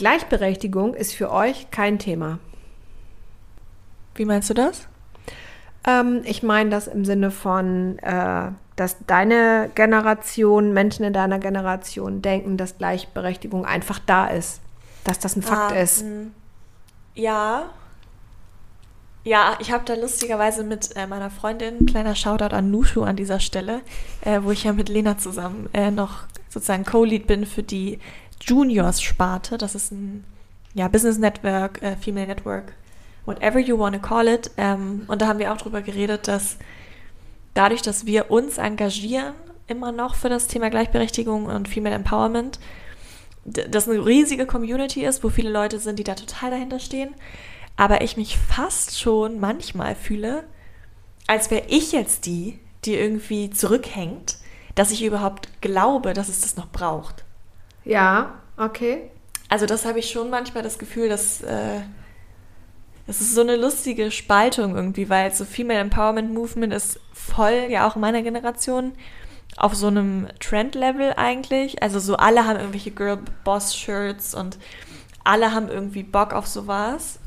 Gleichberechtigung ist für euch kein Thema. Wie meinst du das? Ähm, ich meine das im Sinne von, äh, dass deine Generation, Menschen in deiner Generation denken, dass Gleichberechtigung einfach da ist. Dass das ein Fakt Ah, ist. mh. Ja. Ja, ich habe da lustigerweise mit äh, meiner Freundin, kleiner Shoutout an Nushu an dieser Stelle, äh, wo ich ja mit Lena zusammen äh, noch sozusagen Co-Lead bin für die Juniors-Sparte. Das ist ein ja, Business Network, äh, Female Network, whatever you want to call it. Ähm, und da haben wir auch drüber geredet, dass dadurch, dass wir uns engagieren, immer noch für das Thema Gleichberechtigung und Female Empowerment, das eine riesige Community ist, wo viele Leute sind, die da total dahinter stehen. Aber ich mich fast schon manchmal fühle, als wäre ich jetzt die, die irgendwie zurückhängt, dass ich überhaupt glaube, dass es das noch braucht. Ja, okay. Also das habe ich schon manchmal das Gefühl, dass äh, das ist so eine lustige Spaltung irgendwie, weil so Female Empowerment Movement ist voll, ja auch in meiner Generation, auf so einem Trend-Level eigentlich. Also so alle haben irgendwelche Girl-Boss-Shirts und alle haben irgendwie Bock auf sowas.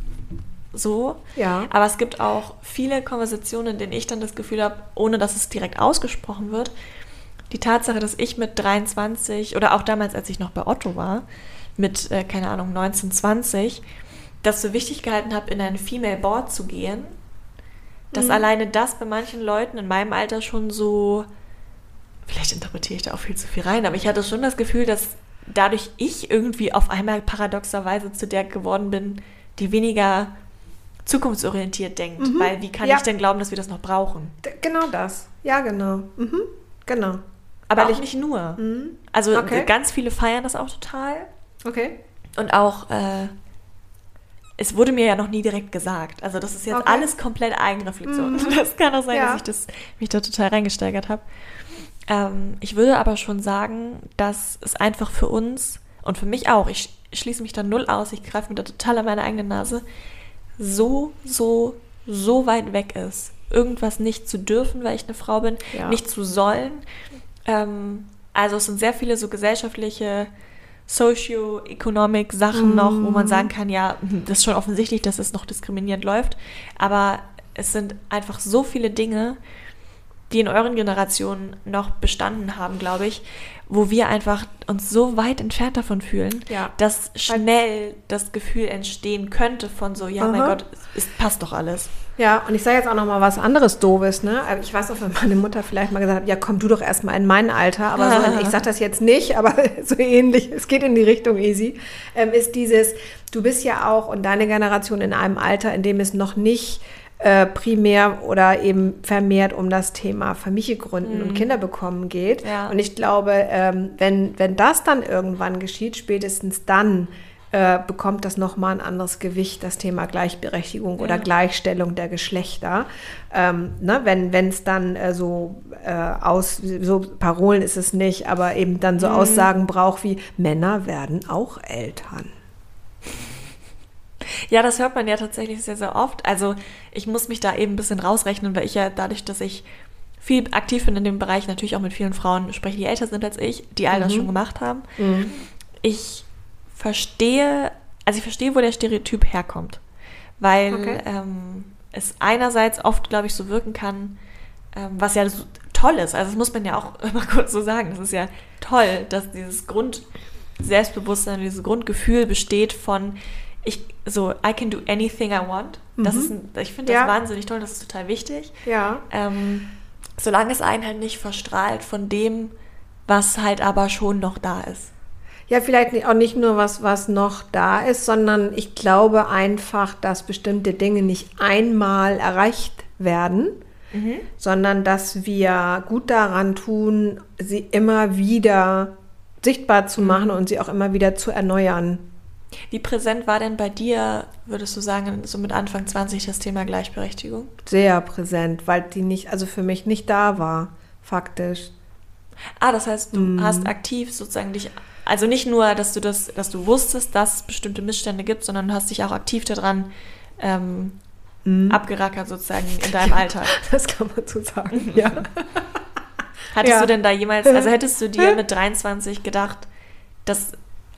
So. Ja. Aber es gibt auch viele Konversationen, in denen ich dann das Gefühl habe, ohne dass es direkt ausgesprochen wird, die Tatsache, dass ich mit 23 oder auch damals, als ich noch bei Otto war, mit, äh, keine Ahnung, 19, 20, das so wichtig gehalten habe, in ein Female Board zu gehen, dass Mhm. alleine das bei manchen Leuten in meinem Alter schon so, vielleicht interpretiere ich da auch viel zu viel rein, aber ich hatte schon das Gefühl, dass dadurch ich irgendwie auf einmal paradoxerweise zu der geworden bin, die weniger zukunftsorientiert denkt, Mhm. weil wie kann Ja. ich denn glauben, dass wir das noch brauchen? Genau das. Ja, genau. Mhm. Genau. Aber ich- nicht nur. Mhm. Also Okay. ganz viele feiern das auch total. Okay. Und auch, äh, es wurde mir ja noch nie direkt gesagt. Also das ist jetzt Okay. alles komplett Eigenreflexion. Mhm. Das kann auch sein, Ja. dass ich das, mich da total reingesteigert habe. Ähm, ich würde aber schon sagen, dass es einfach für uns und für mich auch, ich schließe mich da null aus, ich greife mir da total an meine eigene Nase, so, so, so weit weg ist, irgendwas nicht zu dürfen, weil ich eine Frau bin, Ja. nicht zu sollen. Ähm, also es sind sehr viele so gesellschaftliche Socio-Economic Sachen noch, wo man sagen kann, ja, hm, das ist schon offensichtlich, dass es noch diskriminierend läuft, aber es sind einfach so viele Dinge, die in euren Generationen noch bestanden haben, glaube ich, wo wir einfach uns so weit entfernt davon fühlen, Ja. dass schnell das Gefühl entstehen könnte von so, ja, mein Aha. Gott, es, es passt doch alles. Ja, und ich sage jetzt auch noch mal was anderes Doofes, ne? Also Ich weiß auch, wenn meine Mutter vielleicht mal gesagt hat, ja, komm du doch erstmal in mein Alter, aber so, ich sage das jetzt nicht, aber so ähnlich, es geht in die Richtung easy, ähm, ist dieses, du bist ja auch und deine Generation in einem Alter, in dem es noch nicht äh, primär oder eben vermehrt um das Thema Familie gründen und Kinder bekommen geht. Ja. Und ich glaube, ähm, wenn, wenn das dann irgendwann geschieht, spätestens dann äh, bekommt das nochmal ein anderes Gewicht, das Thema Gleichberechtigung oder Ja. Gleichstellung der Geschlechter. Ähm, ne, wenn es dann äh, so äh, aus, so Parolen ist es nicht, aber eben dann so Aussagen braucht wie Männer werden auch Eltern. Ja, das hört man ja tatsächlich sehr, sehr oft. Also ich muss mich da eben ein bisschen rausrechnen, weil ich ja dadurch, dass ich viel aktiv bin in dem Bereich, natürlich auch mit vielen Frauen spreche, die älter sind als ich, die all das Mhm. schon gemacht haben. Ich verstehe, also ich verstehe, wo der Stereotyp herkommt. Weil Okay. ähm, es einerseits oft, glaube ich, so wirken kann, ähm, was ja so toll ist. Also das muss man ja auch immer kurz so sagen. Es ist ja toll, dass dieses Grund-Selbstbewusstsein, dieses Grundgefühl besteht von ich so I can do anything I want. Das Mhm. ist ein, ich finde das Ja. wahnsinnig toll, das ist total wichtig. Ja. Ähm, solange es einen halt nicht verstrahlt von dem, was halt aber schon noch da ist. Ja, vielleicht auch nicht nur was, was noch da ist, sondern ich glaube einfach, dass bestimmte Dinge nicht einmal erreicht werden, sondern dass wir gut daran tun, sie immer wieder sichtbar zu machen und sie auch immer wieder zu erneuern. Wie präsent war denn bei dir, würdest du sagen, so mit Anfang 20 das Thema Gleichberechtigung? Sehr präsent, weil die nicht, also für mich nicht da war, faktisch. Ah, das heißt, du mm. hast aktiv sozusagen dich, also nicht nur, dass du das, dass du wusstest, dass es bestimmte Missstände gibt, sondern du hast dich auch aktiv daran ähm, mm. abgerackert sozusagen in deinem Alltag. Das kann man so sagen, ja. Hattest ja. du denn da jemals, also hättest du dir mit 23 gedacht, dass,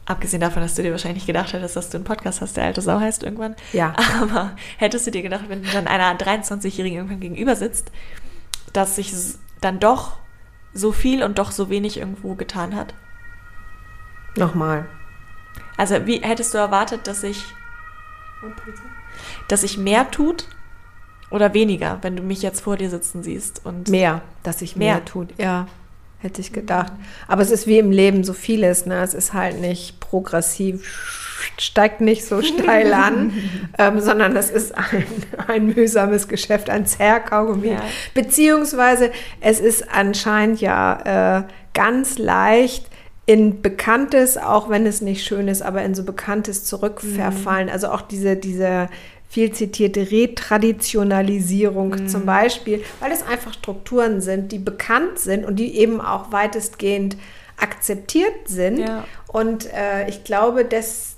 abgesehen davon, dass du dir wahrscheinlich gedacht hättest, dass du einen Podcast hast, der alte Sau heißt irgendwann. Ja. Aber hättest du dir gedacht, wenn du dann einer 23-Jährigen irgendwann gegenüber sitzt, dass sich dann doch so viel und doch so wenig irgendwo getan hat? Nochmal. Also wie hättest du erwartet, dass sich dass sich mehr tut oder weniger, wenn du mich jetzt vor dir sitzen siehst? Und mehr, dass sich mehr, mehr tut, ja. Hätte ich gedacht. Aber es ist wie im Leben so vieles. Ne? Es ist halt nicht progressiv, steigt nicht so steil an, ähm, sondern es ist ein, ein mühsames Geschäft, ein Zerrkaugummi. Ja. Beziehungsweise es ist anscheinend ja äh, ganz leicht, in Bekanntes, auch wenn es nicht schön ist, aber in so Bekanntes zurückverfallen. Mhm. Also auch diese, diese viel zitierte Retraditionalisierung mhm. zum Beispiel, weil es einfach Strukturen sind, die bekannt sind und die eben auch weitestgehend akzeptiert sind. Ja. Und äh, ich glaube, das,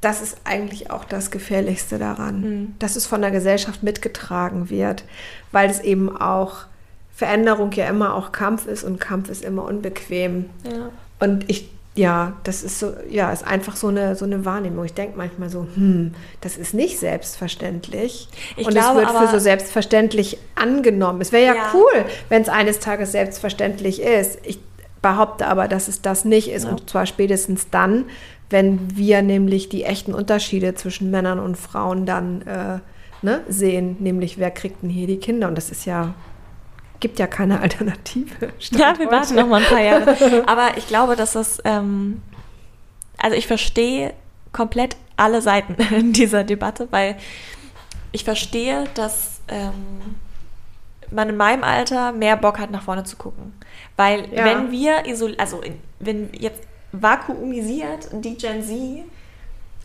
das ist eigentlich auch das Gefährlichste daran, mhm. dass es von der Gesellschaft mitgetragen wird, weil es eben auch Veränderung ja immer auch Kampf ist und Kampf ist immer unbequem. Ja. Und ich ja, das ist so, ja, ist einfach so eine, so eine Wahrnehmung. Ich denke manchmal so, hm, das ist nicht selbstverständlich. Ich und glaube, es wird für so selbstverständlich angenommen. Es wäre ja, ja, cool, wenn es eines Tages selbstverständlich ist. Ich behaupte aber, dass es das nicht ist. Ja. Und zwar spätestens dann, wenn wir nämlich die echten Unterschiede zwischen Männern und Frauen dann äh, ne, sehen, nämlich wer kriegt denn hier die Kinder. Und das ist ja gibt ja keine Alternative. Ja, wir warten noch mal ein paar Jahre. Aber ich glaube, dass das, ähm, also ich verstehe komplett alle Seiten in dieser Debatte, weil ich verstehe, dass ähm, man in meinem Alter mehr Bock hat, nach vorne zu gucken. Weil ja. wenn wir isol also wenn jetzt vakuumisiert die Gen Z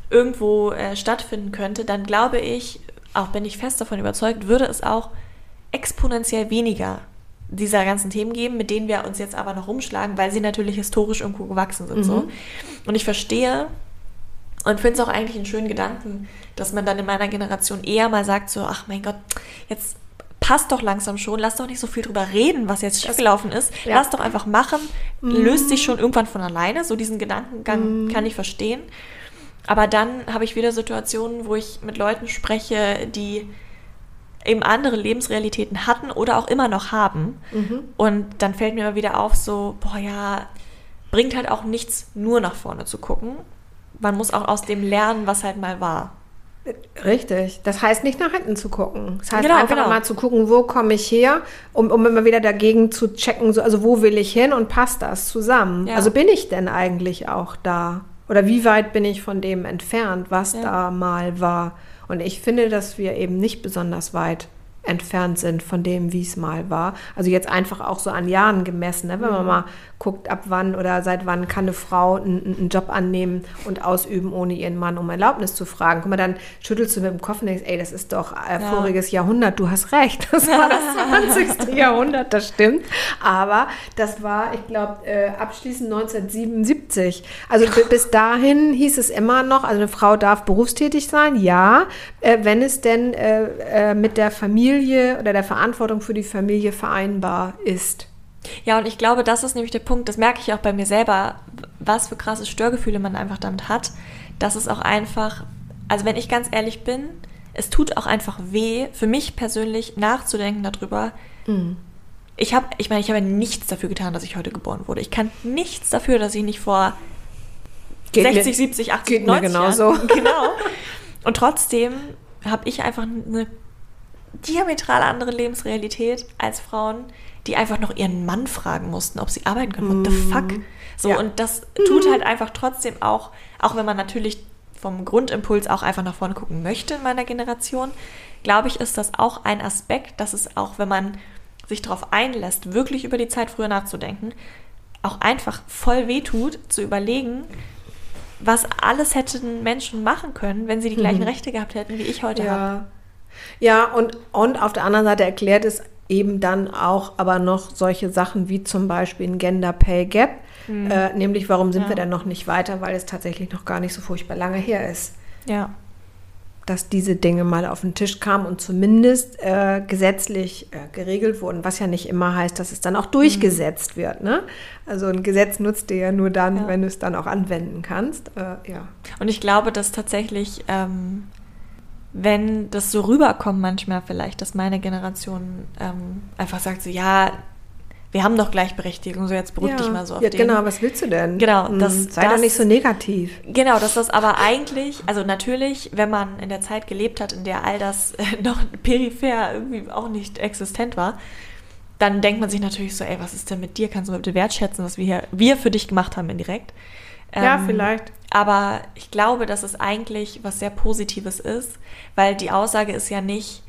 irgendwo äh, stattfinden könnte, dann glaube ich, auch bin ich fest davon überzeugt, würde es auch exponentiell weniger dieser ganzen Themen geben, mit denen wir uns jetzt aber noch rumschlagen, weil sie natürlich historisch irgendwo gewachsen sind. Mhm. So. Und ich verstehe und finde es auch eigentlich einen schönen Gedanken, dass man dann in meiner Generation eher mal sagt, so, ach mein Gott, jetzt passt doch langsam schon, lass doch nicht so viel drüber reden, was jetzt schiefgelaufen ist. Ja. Lass doch einfach machen, mhm. löst sich schon irgendwann von alleine. So diesen Gedankengang mhm. kann ich verstehen. Aber dann habe ich wieder Situationen, wo ich mit Leuten spreche, die eben andere Lebensrealitäten hatten oder auch immer noch haben. Mhm. Und dann fällt mir immer wieder auf, so, boah, ja, bringt halt auch nichts, nur nach vorne zu gucken. Man muss auch aus dem lernen, was halt mal war. Richtig. Das heißt nicht nach hinten zu gucken. Das heißt genau, einfach genau. mal zu gucken, wo komme ich her, um, um immer wieder dagegen zu checken, so, also wo will ich hin und passt das zusammen? Ja. Also bin ich denn eigentlich auch da? Oder wie weit bin ich von dem entfernt, was ja. da mal war? Und ich finde, dass wir eben nicht besonders weit entfernt sind von dem, wie es mal war. Also jetzt einfach auch so an Jahren gemessen, ne? wenn man mhm. mal guckt, ab wann oder seit wann kann eine Frau einen, einen, Job annehmen und ausüben, ohne ihren Mann um Erlaubnis zu fragen. Guck mal, dann schüttelst du mit dem Kopf und denkst, ey, das ist doch äh, ja. voriges Jahrhundert, du hast recht, das war das 20. Jahrhundert, das stimmt. Aber das war, ich glaube, äh, abschließend 1977. Also bis dahin hieß es immer noch, also eine Frau darf berufstätig sein, ja, äh, wenn es denn äh, äh, mit der Familie oder der Verantwortung für die Familie vereinbar ist. Ja, und ich glaube, das ist nämlich der Punkt, das merke ich auch bei mir selber, was für krasse Störgefühle man einfach damit hat, dass es auch einfach, also wenn ich ganz ehrlich bin, es tut auch einfach weh, für mich persönlich nachzudenken darüber. Mhm. Ich habe, ich meine, ich habe nichts dafür getan, dass ich heute geboren wurde. Ich kann nichts dafür, dass ich nicht vor geht 60, mir, 70, 80, geht 90 mir genauso. Jahren, genau. Und trotzdem habe ich einfach eine diametral andere Lebensrealität als Frauen, die einfach noch ihren Mann fragen mussten, ob sie arbeiten können. What the mhm. fuck? So, ja. und das tut halt einfach trotzdem auch, auch wenn man natürlich vom Grundimpuls auch einfach nach vorne gucken möchte in meiner Generation, glaube ich, ist das auch ein Aspekt, dass es auch, wenn man sich darauf einlässt, wirklich über die Zeit früher nachzudenken, auch einfach voll wehtut, zu überlegen, was alles hätten Menschen machen können, wenn sie die gleichen mhm. Rechte gehabt hätten, wie ich heute ja. habe. Ja, und, und auf der anderen Seite erklärt es eben dann auch aber noch solche Sachen wie zum Beispiel ein Gender Pay Gap. Mhm. Äh, nämlich, warum sind ja. wir denn noch nicht weiter? Weil es tatsächlich noch gar nicht so furchtbar lange her ist. Ja. Dass diese Dinge mal auf den Tisch kamen und zumindest äh, gesetzlich äh, geregelt wurden, was ja nicht immer heißt, dass es dann auch durchgesetzt mhm. wird. Ne? Also ein Gesetz nutzt dir ja nur dann, ja. wenn du es dann auch anwenden kannst. Äh, ja. Und ich glaube, dass tatsächlich ähm, wenn das so rüberkommt manchmal vielleicht, dass meine Generation ähm, einfach sagt so, ja, wir haben doch Gleichberechtigung, so jetzt beruhig ja, dich mal so auf ja, den. Genau, was willst du denn? Genau, hm, das, sei das, doch nicht so negativ. Genau, dass das aber eigentlich, also natürlich, wenn man in der Zeit gelebt hat, in der all das äh, noch peripher irgendwie auch nicht existent war, dann denkt man sich natürlich so, ey, was ist denn mit dir? Kannst du bitte wertschätzen, was wir hier, wir für dich gemacht haben indirekt? Ja, ähm, vielleicht. Aber ich glaube, dass es eigentlich was sehr Positives ist, weil die Aussage ist ja nicht,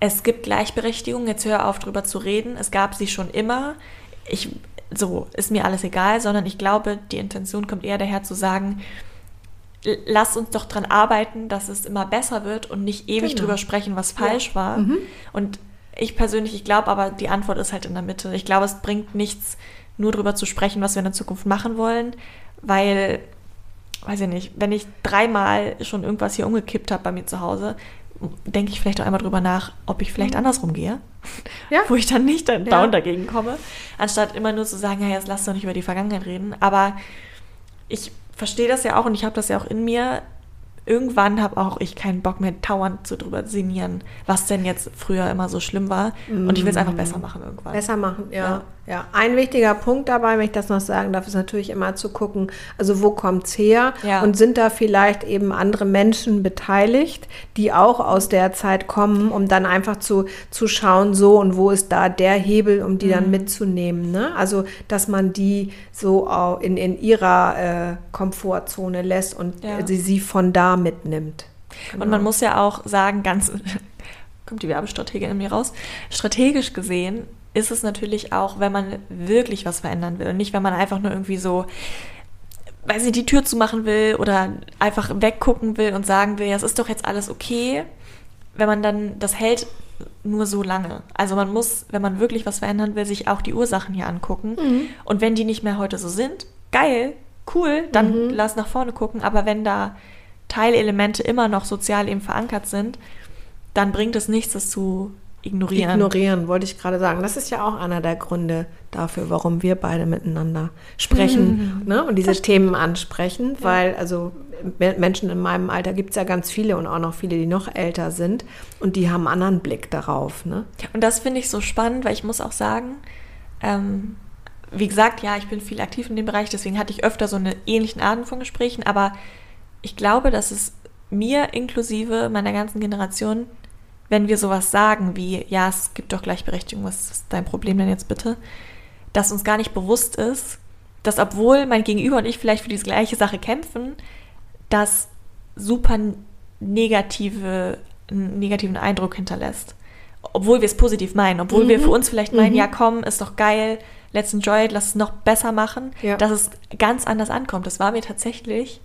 es gibt Gleichberechtigung, jetzt hör auf drüber zu reden, es gab sie schon immer, ich, so, ist mir alles egal, sondern ich glaube, die Intention kommt eher daher zu sagen, lass uns doch dran arbeiten, dass es immer besser wird und nicht ewig genau. drüber sprechen, was falsch ja. war. Mhm. Und ich persönlich, ich glaube aber, die Antwort ist halt in der Mitte. Ich glaube, es bringt nichts, nur drüber zu sprechen, was wir in der Zukunft machen wollen, weil, weiß ich nicht, wenn ich dreimal schon irgendwas hier umgekippt habe bei mir zu Hause, denke ich vielleicht auch einmal drüber nach, ob ich vielleicht mhm. andersrum gehe, ja. wo ich dann nicht dann ja. down dagegen komme, anstatt immer nur zu sagen, ja, jetzt lass doch nicht über die Vergangenheit reden. Aber ich verstehe das ja auch und ich habe das ja auch in mir, irgendwann habe auch ich keinen Bock mehr, dauernd zu drüber sinnieren, was denn jetzt früher immer so schlimm war. Und ich will es einfach besser machen irgendwann. Besser machen, ja. ja. ja. ein wichtiger Punkt dabei, wenn ich das noch sagen darf, ist natürlich immer zu gucken, also wo kommt es her? Ja. Und sind da vielleicht eben andere Menschen beteiligt, die auch aus der Zeit kommen, um dann einfach zu, zu schauen, so und wo ist da der Hebel, um die mhm. dann mitzunehmen. Ne? Also, dass man die so in, in ihrer äh, Komfortzone lässt und ja. sie, sie von da mitnimmt. Genau. Und man muss ja auch sagen, ganz, kommt die Werbestrategie in mir raus, strategisch gesehen ist es natürlich auch, wenn man wirklich was verändern will und nicht, wenn man einfach nur irgendwie so, weiß nicht, die Tür zumachen will oder einfach weggucken will und sagen will, ja, es ist doch jetzt alles okay, wenn man dann, das hält nur so lange. Also man muss, wenn man wirklich was verändern will, sich auch die Ursachen hier angucken. Mhm. Und wenn die nicht mehr heute so sind, geil, cool, dann mhm. lass nach vorne gucken. Aber wenn da Teilelemente immer noch sozial eben verankert sind, dann bringt es nichts, das zu ignorieren. Ignorieren, wollte ich gerade sagen. Das ist ja auch einer der Gründe dafür, warum wir beide miteinander sprechen mhm. ne? und diese Themen ansprechen, ja. weil also Menschen in meinem Alter gibt es ja ganz viele und auch noch viele, die noch älter sind und die haben einen anderen Blick darauf. Ne? Und das finde ich so spannend, weil ich muss auch sagen, ähm, wie gesagt, ja, ich bin viel aktiv in dem Bereich, deswegen hatte ich öfter so eine ähnlichen Arten von Gesprächen, aber ich glaube, dass es mir inklusive meiner ganzen Generation, wenn wir sowas sagen wie, ja, es gibt doch Gleichberechtigung, was ist dein Problem denn jetzt bitte, dass uns gar nicht bewusst ist, dass obwohl mein Gegenüber und ich vielleicht für diese gleiche Sache kämpfen, das super negative, einen negativen Eindruck hinterlässt. Obwohl wir es positiv meinen, obwohl mhm. wir für uns vielleicht meinen, mhm. ja komm, ist doch geil, let's enjoy it, lass es noch besser machen, ja. dass es ganz anders ankommt. Das war mir tatsächlich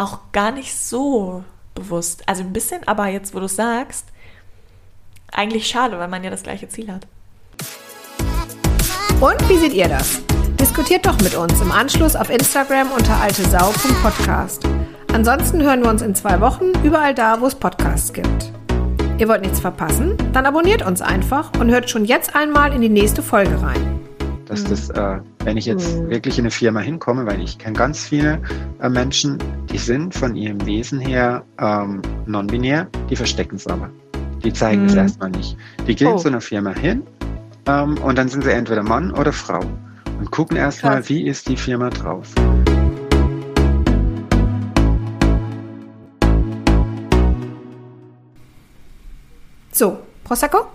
auch gar nicht so bewusst. Also ein bisschen, aber jetzt, wo du es sagst, eigentlich schade, weil man ja das gleiche Ziel hat. Und wie seht ihr das? Diskutiert doch mit uns im Anschluss auf Instagram unter altesau.podcast. Ansonsten hören wir uns in zwei Wochen überall da, wo es Podcasts gibt. Ihr wollt nichts verpassen? Dann abonniert uns einfach und hört schon jetzt einmal in die nächste Folge rein dass das, äh, wenn ich jetzt mhm. wirklich in eine Firma hinkomme, weil ich kenne ganz viele äh, Menschen, die sind von ihrem Wesen her ähm, non-binär, die verstecken es aber. Die zeigen es mhm. erstmal nicht. Die gehen oh. zu einer Firma hin ähm, und dann sind sie entweder Mann oder Frau und gucken erstmal, wie ist die Firma drauf. So, Prosecco?